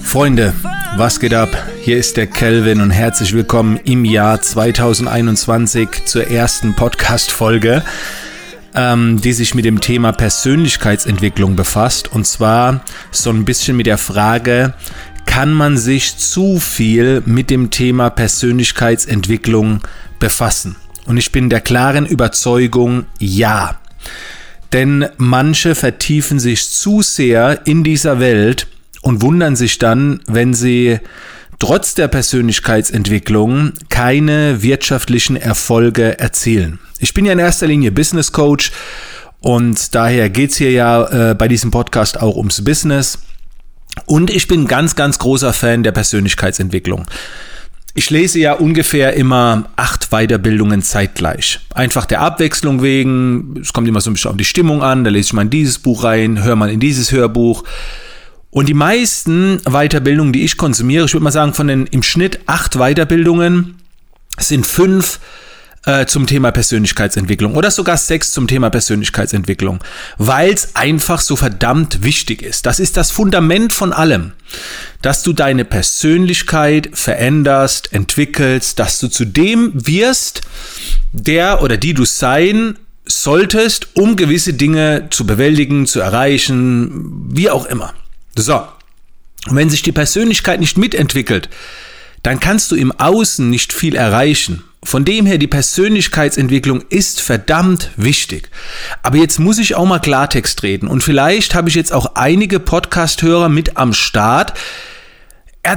Freunde, was geht ab? Hier ist der Kelvin und herzlich willkommen im Jahr 2021 zur ersten Podcast-Folge, ähm, die sich mit dem Thema Persönlichkeitsentwicklung befasst. Und zwar so ein bisschen mit der Frage, kann man sich zu viel mit dem Thema Persönlichkeitsentwicklung befassen? Und ich bin der klaren Überzeugung, ja. Denn manche vertiefen sich zu sehr in dieser Welt und wundern sich dann, wenn sie trotz der Persönlichkeitsentwicklung keine wirtschaftlichen Erfolge erzielen. Ich bin ja in erster Linie Business Coach und daher geht's hier ja äh, bei diesem Podcast auch ums Business. Und ich bin ganz, ganz großer Fan der Persönlichkeitsentwicklung. Ich lese ja ungefähr immer acht Weiterbildungen zeitgleich. Einfach der Abwechslung wegen. Es kommt immer so ein bisschen auf die Stimmung an. Da lese ich mal in dieses Buch rein, höre mal in dieses Hörbuch. Und die meisten Weiterbildungen, die ich konsumiere, ich würde mal sagen, von den im Schnitt acht Weiterbildungen sind fünf äh, zum Thema Persönlichkeitsentwicklung oder sogar sechs zum Thema Persönlichkeitsentwicklung, weil es einfach so verdammt wichtig ist. Das ist das Fundament von allem, dass du deine Persönlichkeit veränderst, entwickelst, dass du zu dem wirst, der oder die du sein solltest, um gewisse Dinge zu bewältigen, zu erreichen, wie auch immer. So. Und wenn sich die Persönlichkeit nicht mitentwickelt, dann kannst du im Außen nicht viel erreichen. Von dem her, die Persönlichkeitsentwicklung ist verdammt wichtig. Aber jetzt muss ich auch mal Klartext reden. Und vielleicht habe ich jetzt auch einige Podcast-Hörer mit am Start,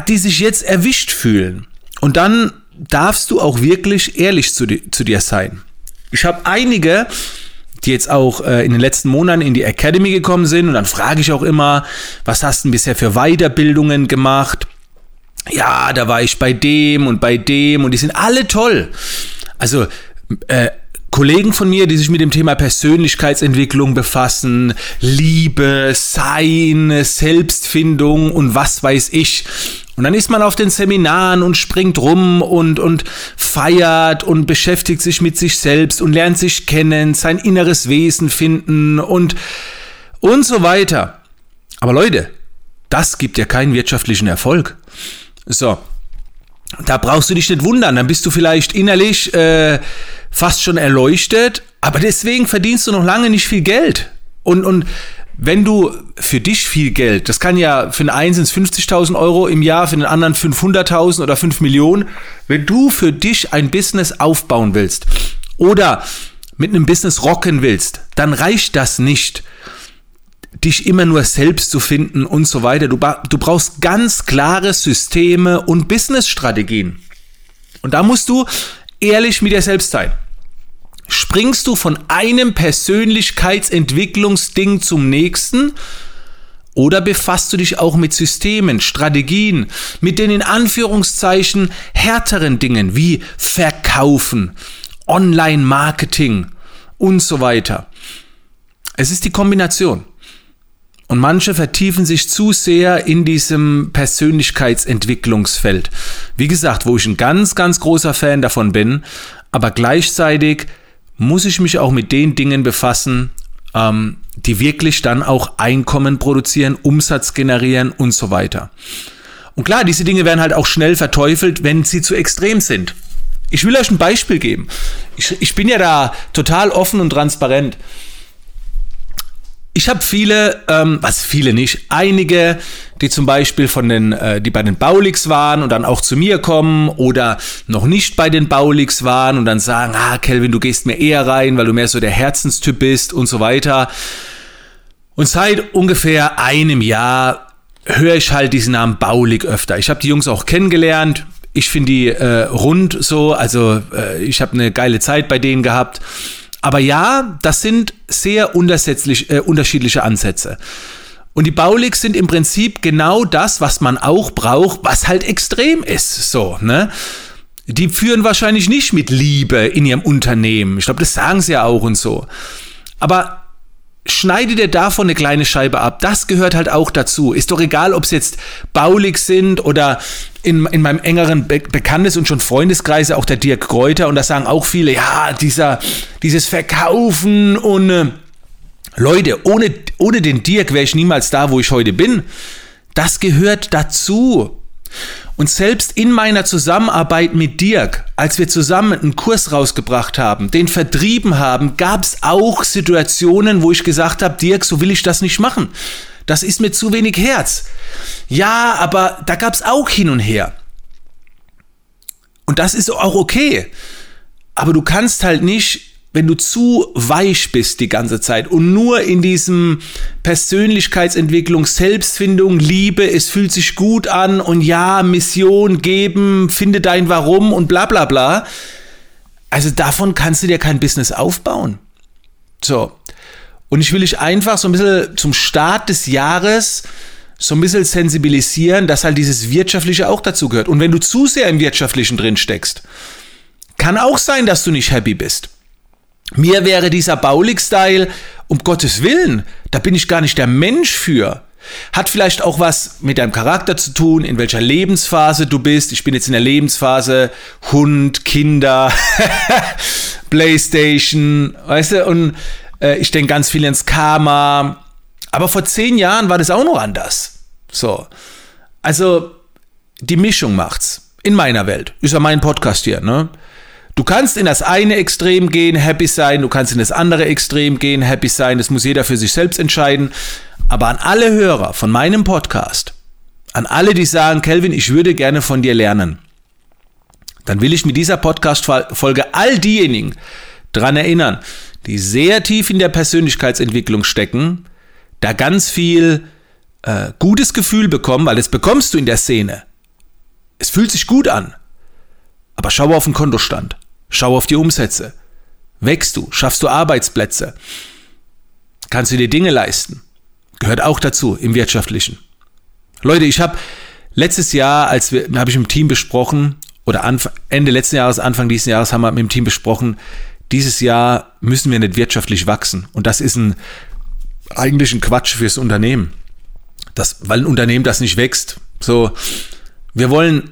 die sich jetzt erwischt fühlen. Und dann darfst du auch wirklich ehrlich zu, di zu dir sein. Ich habe einige, die jetzt auch äh, in den letzten Monaten in die Academy gekommen sind. Und dann frage ich auch immer, was hast du bisher für Weiterbildungen gemacht? Ja, da war ich bei dem und bei dem und die sind alle toll. Also, äh, Kollegen von mir, die sich mit dem Thema Persönlichkeitsentwicklung befassen, Liebe, Sein, Selbstfindung und was weiß ich. Und dann ist man auf den Seminaren und springt rum und, und feiert und beschäftigt sich mit sich selbst und lernt sich kennen, sein inneres Wesen finden und, und so weiter. Aber Leute, das gibt ja keinen wirtschaftlichen Erfolg. So, da brauchst du dich nicht wundern, dann bist du vielleicht innerlich äh, fast schon erleuchtet, aber deswegen verdienst du noch lange nicht viel Geld. Und, und wenn du für dich viel Geld, das kann ja für den einen sind es 50.000 Euro im Jahr, für den anderen 500.000 oder 5 Millionen, wenn du für dich ein Business aufbauen willst oder mit einem Business rocken willst, dann reicht das nicht, dich immer nur selbst zu finden und so weiter. Du, du brauchst ganz klare Systeme und Businessstrategien. Und da musst du ehrlich mit dir selbst sein. Springst du von einem Persönlichkeitsentwicklungsding zum nächsten? Oder befasst du dich auch mit Systemen, Strategien, mit den in Anführungszeichen härteren Dingen wie Verkaufen, Online-Marketing und so weiter? Es ist die Kombination. Und manche vertiefen sich zu sehr in diesem Persönlichkeitsentwicklungsfeld. Wie gesagt, wo ich ein ganz, ganz großer Fan davon bin, aber gleichzeitig muss ich mich auch mit den Dingen befassen, ähm, die wirklich dann auch Einkommen produzieren, Umsatz generieren und so weiter. Und klar, diese Dinge werden halt auch schnell verteufelt, wenn sie zu extrem sind. Ich will euch ein Beispiel geben. Ich, ich bin ja da total offen und transparent. Ich habe viele, ähm, was viele nicht, einige, die zum Beispiel von den, äh, die bei den Baulix waren und dann auch zu mir kommen oder noch nicht bei den Baulix waren und dann sagen, ah, Kelvin, du gehst mir eher rein, weil du mehr so der Herzenstyp bist und so weiter. Und seit ungefähr einem Jahr höre ich halt diesen Namen Baulig öfter. Ich habe die Jungs auch kennengelernt. Ich finde die äh, rund so, also äh, ich habe eine geile Zeit bei denen gehabt. Aber ja, das sind sehr äh, unterschiedliche Ansätze. Und die Bauligs sind im Prinzip genau das, was man auch braucht, was halt extrem ist. So, ne? Die führen wahrscheinlich nicht mit Liebe in ihrem Unternehmen. Ich glaube, das sagen sie ja auch und so. Aber schneide dir davon eine kleine Scheibe ab. Das gehört halt auch dazu. Ist doch egal, ob es jetzt baulig sind oder in, in meinem engeren Be Bekanntes- und schon Freundeskreise auch der Dirk Kräuter. Und da sagen auch viele, ja, dieser, dieses Verkaufen und äh, Leute, ohne, ohne den Dirk wäre ich niemals da, wo ich heute bin. Das gehört dazu. Und selbst in meiner Zusammenarbeit mit Dirk, als wir zusammen einen Kurs rausgebracht haben, den vertrieben haben, gab es auch Situationen, wo ich gesagt habe, Dirk, so will ich das nicht machen. Das ist mir zu wenig Herz. Ja, aber da gab es auch hin und her. Und das ist auch okay. Aber du kannst halt nicht wenn du zu weich bist die ganze Zeit und nur in diesem Persönlichkeitsentwicklung, Selbstfindung, Liebe, es fühlt sich gut an und ja, Mission geben, finde dein Warum und bla bla bla. Also davon kannst du dir kein Business aufbauen. So. Und ich will dich einfach so ein bisschen zum Start des Jahres so ein bisschen sensibilisieren, dass halt dieses Wirtschaftliche auch dazu gehört. Und wenn du zu sehr im Wirtschaftlichen drin steckst, kann auch sein, dass du nicht happy bist. Mir wäre dieser Baulig-Style, um Gottes Willen, da bin ich gar nicht der Mensch für. Hat vielleicht auch was mit deinem Charakter zu tun, in welcher Lebensphase du bist. Ich bin jetzt in der Lebensphase Hund, Kinder, Playstation, weißt du, und äh, ich denke ganz viel ins Karma. Aber vor zehn Jahren war das auch noch anders. So. Also, die Mischung macht's. In meiner Welt. Ist ja mein Podcast hier, ne? Du kannst in das eine Extrem gehen, happy sein, du kannst in das andere Extrem gehen, happy sein, das muss jeder für sich selbst entscheiden. Aber an alle Hörer von meinem Podcast, an alle, die sagen, Kelvin, ich würde gerne von dir lernen, dann will ich mit dieser Podcast-Folge all diejenigen daran erinnern, die sehr tief in der Persönlichkeitsentwicklung stecken, da ganz viel äh, gutes Gefühl bekommen, weil das bekommst du in der Szene. Es fühlt sich gut an. Aber schau auf den Kontostand. Schau auf die Umsätze. Wächst du? Schaffst du Arbeitsplätze? Kannst du dir Dinge leisten? Gehört auch dazu im Wirtschaftlichen. Leute, ich habe letztes Jahr, als wir, habe ich im Team besprochen, oder Anfang, Ende letzten Jahres, Anfang dieses Jahres haben wir mit dem Team besprochen, dieses Jahr müssen wir nicht wirtschaftlich wachsen. Und das ist ein, eigentlich ein Quatsch fürs Unternehmen. Das, weil ein Unternehmen, das nicht wächst. So, wir wollen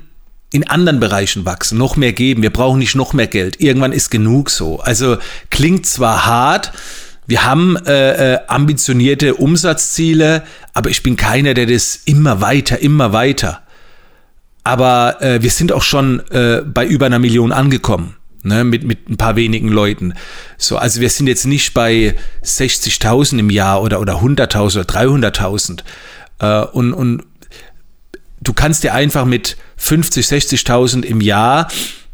in anderen Bereichen wachsen, noch mehr geben. Wir brauchen nicht noch mehr Geld. Irgendwann ist genug so. Also klingt zwar hart, wir haben äh, äh, ambitionierte Umsatzziele, aber ich bin keiner, der das immer weiter, immer weiter. Aber äh, wir sind auch schon äh, bei über einer Million angekommen. Ne, mit, mit ein paar wenigen Leuten. So, also wir sind jetzt nicht bei 60.000 im Jahr oder, oder 100.000 oder 300.000. Äh, und, und du kannst dir einfach mit 50, 60.000 im Jahr,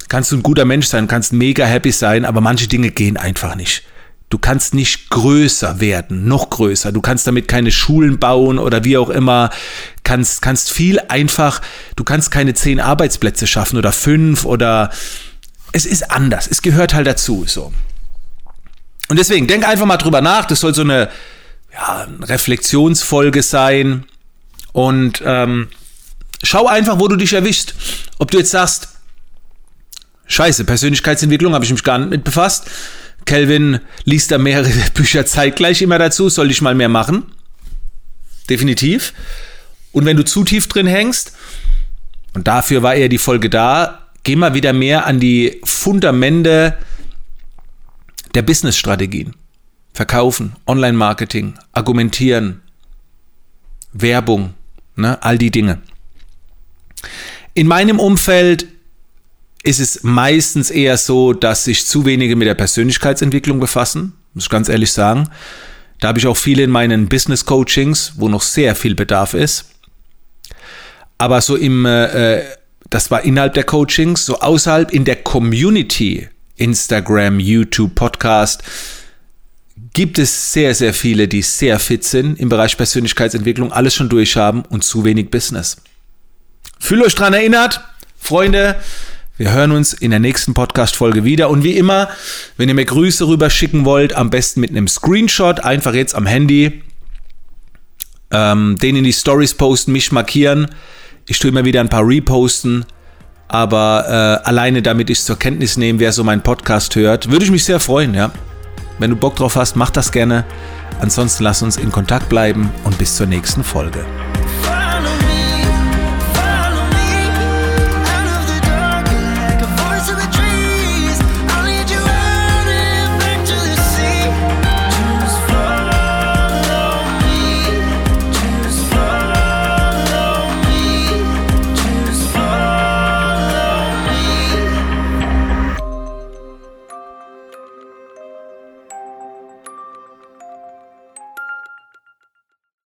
kannst du ein guter Mensch sein, kannst mega happy sein, aber manche Dinge gehen einfach nicht. Du kannst nicht größer werden, noch größer. Du kannst damit keine Schulen bauen oder wie auch immer. Kannst, kannst viel einfach, du kannst keine zehn Arbeitsplätze schaffen oder fünf oder es ist anders. Es gehört halt dazu, so. Und deswegen, denk einfach mal drüber nach. Das soll so eine, ja, Reflexionsfolge sein. Und ähm, Schau einfach, wo du dich erwischst. Ob du jetzt sagst, scheiße, Persönlichkeitsentwicklung habe ich mich gar nicht mit befasst. Kelvin liest da mehrere Bücher zeitgleich immer dazu, soll ich mal mehr machen. Definitiv. Und wenn du zu tief drin hängst, und dafür war eher die Folge da, geh mal wieder mehr an die Fundamente der Business-Strategien. Verkaufen, Online-Marketing, Argumentieren, Werbung, ne, all die Dinge. In meinem Umfeld ist es meistens eher so, dass sich zu wenige mit der Persönlichkeitsentwicklung befassen, muss ich ganz ehrlich sagen. Da habe ich auch viele in meinen Business Coachings, wo noch sehr viel Bedarf ist. Aber so im, äh, das war innerhalb der Coachings, so außerhalb in der Community, Instagram, YouTube, Podcast, gibt es sehr, sehr viele, die sehr fit sind im Bereich Persönlichkeitsentwicklung, alles schon durchhaben und zu wenig Business. Fühlt euch dran erinnert, Freunde. Wir hören uns in der nächsten Podcast-Folge wieder. Und wie immer, wenn ihr mir Grüße rüber schicken wollt, am besten mit einem Screenshot, einfach jetzt am Handy, ähm, den in die Stories posten, mich markieren. Ich tue immer wieder ein paar reposten. Aber äh, alleine damit ich es zur Kenntnis nehme, wer so meinen Podcast hört, würde ich mich sehr freuen, ja. Wenn du Bock drauf hast, mach das gerne. Ansonsten lass uns in Kontakt bleiben und bis zur nächsten Folge.